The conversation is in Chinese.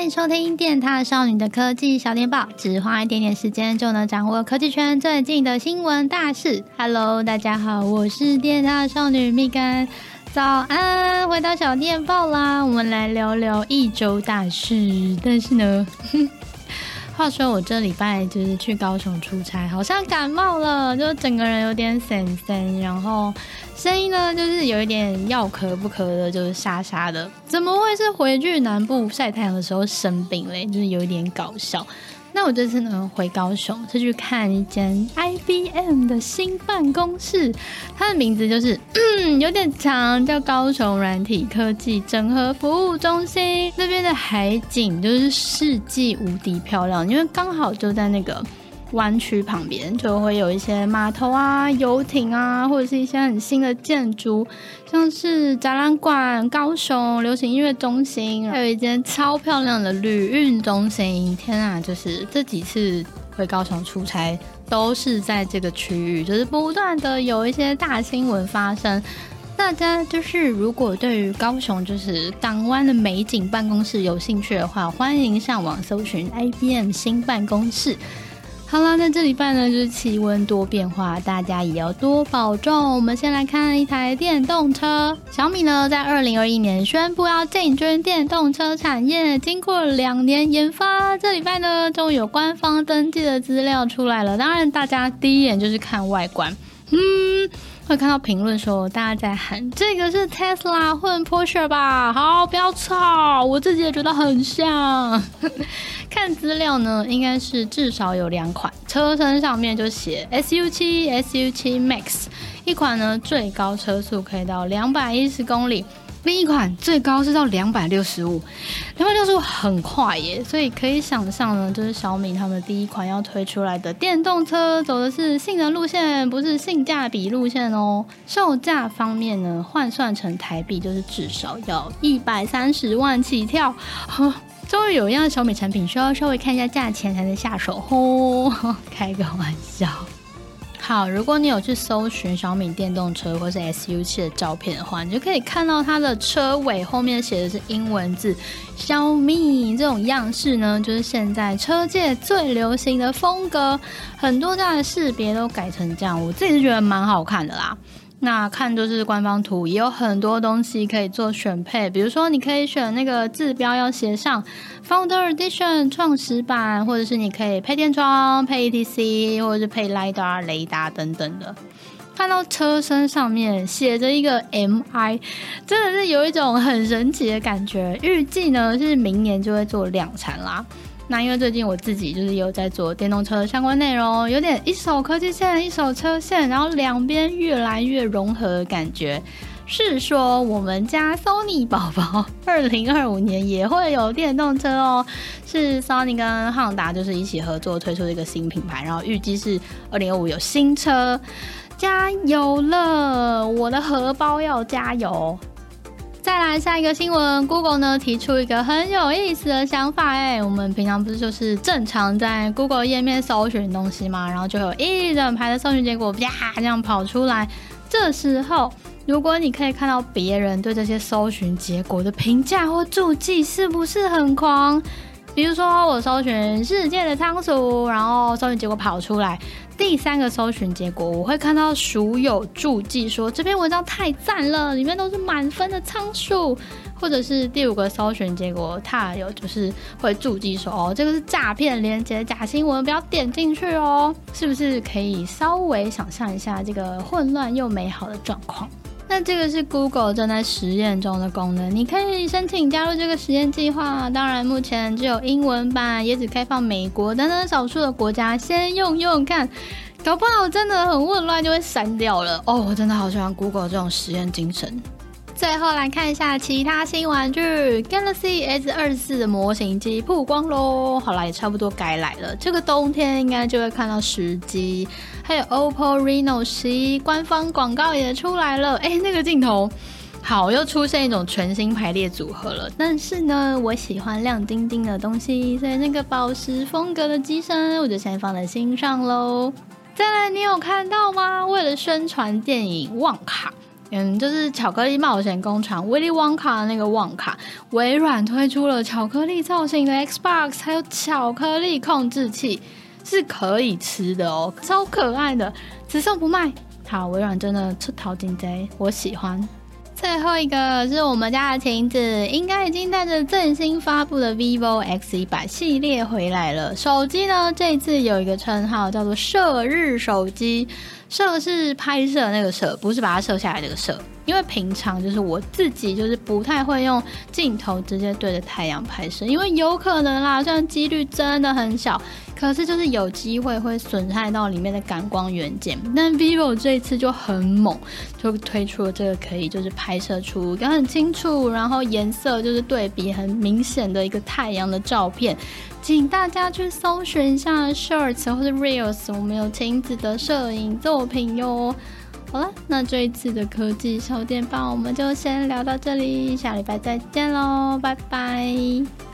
欢迎收听电塔少女的科技小电报，只花一点点时间就能掌握科技圈最近的新闻大事。Hello，大家好，我是电塔少女蜜柑，早安，回到小电报啦，我们来聊聊一周大事。但是呢，话说我这礼拜就是去高雄出差，好像感冒了，就整个人有点酸酸，然后。声音呢，就是有一点要咳不咳的，就是沙沙的。怎么会是回去南部晒太阳的时候生病嘞？就是有一点搞笑。那我这次呢，回高雄是去看一间 IBM 的新办公室，它的名字就是嗯 有点长，叫高雄软体科技整合服务中心。那边的海景就是世纪无敌漂亮，因为刚好就在那个。湾区旁边就会有一些码头啊、游艇啊，或者是一些很新的建筑，像是展览馆、高雄流行音乐中心，还有一间超漂亮的旅运中心。天啊，就是这几次回高雄出差，都是在这个区域，就是不断的有一些大新闻发生。大家就是如果对于高雄就是港湾的美景办公室有兴趣的话，欢迎上网搜寻 IBM 新办公室。好啦，那这礼拜呢，就是气温多变化，大家也要多保重。我们先来看一台电动车，小米呢在二零二一年宣布要进军电动车产业，经过两年研发，这礼拜呢终于有官方登记的资料出来了。当然，大家第一眼就是看外观，嗯。会看到评论说，大家在喊这个是 Tesla 混 Porsche 吧？好，不要吵，我自己也觉得很像。看资料呢，应该是至少有两款，车身上面就写 S U 七、S U 七 Max，一款呢最高车速可以到两百一十公里。另一款最高是到两百六十五，两百六十五很快耶，所以可以想象呢，就是小米他们第一款要推出来的电动车，走的是性能路线，不是性价比路线哦。售价方面呢，换算成台币就是至少要一百三十万起跳。终于有一样小米产品需要稍微看一下价钱才能下手哦，开个玩笑。好，如果你有去搜寻小米电动车或是 SU7 的照片的话，你就可以看到它的车尾后面写的是英文字“小米”这种样式呢，就是现在车界最流行的风格，很多家的识别都改成这样，我自己是觉得蛮好看的啦。那看就是官方图，也有很多东西可以做选配，比如说你可以选那个字标要写上 Founder Edition 创始版，或者是你可以配电窗、配 ETC，或者是配 LiDAR 雷达等等的。看到车身上面写着一个 MI，真的是有一种很神奇的感觉。预计呢是明年就会做量产啦。那因为最近我自己就是有在做电动车的相关内容，有点一手科技线，一手车线，然后两边越来越融合的感觉。是说我们家 Sony 宝宝 二零二五年也会有电动车哦，是 Sony 跟 Honda 就是一起合作推出一个新品牌，然后预计是二零二五有新车，加油了，我的荷包要加油。再来下一个新闻，Google 呢提出一个很有意思的想法，哎，我们平常不是就是正常在 Google 页面搜寻东西嘛？然后就有一整排的搜寻结果，啪这样跑出来。这时候，如果你可以看到别人对这些搜寻结果的评价或注记，是不是很狂？比如说，我搜寻世界的仓鼠，然后搜寻结果跑出来。第三个搜寻结果，我会看到鼠友注记说这篇文章太赞了，里面都是满分的仓鼠，或者是第五个搜寻结果，它有就是会注记说哦，这个是诈骗链接、假新闻，不要点进去哦，是不是可以稍微想象一下这个混乱又美好的状况？那这个是 Google 正在实验中的功能，你可以申请加入这个实验计划。当然，目前只有英文版，也只开放美国等等少数的国家先用用看，搞不好真的很混乱就会删掉了。哦，我真的好喜欢 Google 这种实验精神。最后来看一下其他新玩具，Galaxy S 二四的模型机曝光喽。好啦，也差不多该来了，这个冬天应该就会看到实机。还有 OPPO Reno 十一官方广告也出来了，哎，那个镜头好，又出现一种全新排列组合了。但是呢，我喜欢亮晶晶的东西，所以那个宝石风格的机身，我就先放在心上喽。再来，你有看到吗？为了宣传电影《旺卡》。嗯，就是巧克力冒险工厂 Willy Wonka 的那个旺卡，微软推出了巧克力造型的 Xbox，还有巧克力控制器，是可以吃的哦，超可爱的，只送不卖。好，微软真的出淘金贼，我喜欢。最后一个是我们家的晴子，应该已经带着最新发布的 vivo X 一百系列回来了。手机呢，这次有一个称号叫做“射日手机”，摄是拍摄那个摄，不是把它摄下来那个摄。因为平常就是我自己就是不太会用镜头直接对着太阳拍摄，因为有可能啦，虽然几率真的很小，可是就是有机会会损害到里面的感光元件。但 vivo 这一次就很猛，就推出了这个可以就是拍摄出一个很清楚，然后颜色就是对比很明显的一个太阳的照片，请大家去搜寻一下 shirts 或者 Reels，我们有晴子的摄影作品哟。好了，那这一次的科技小电报我们就先聊到这里，下礼拜再见喽，拜拜。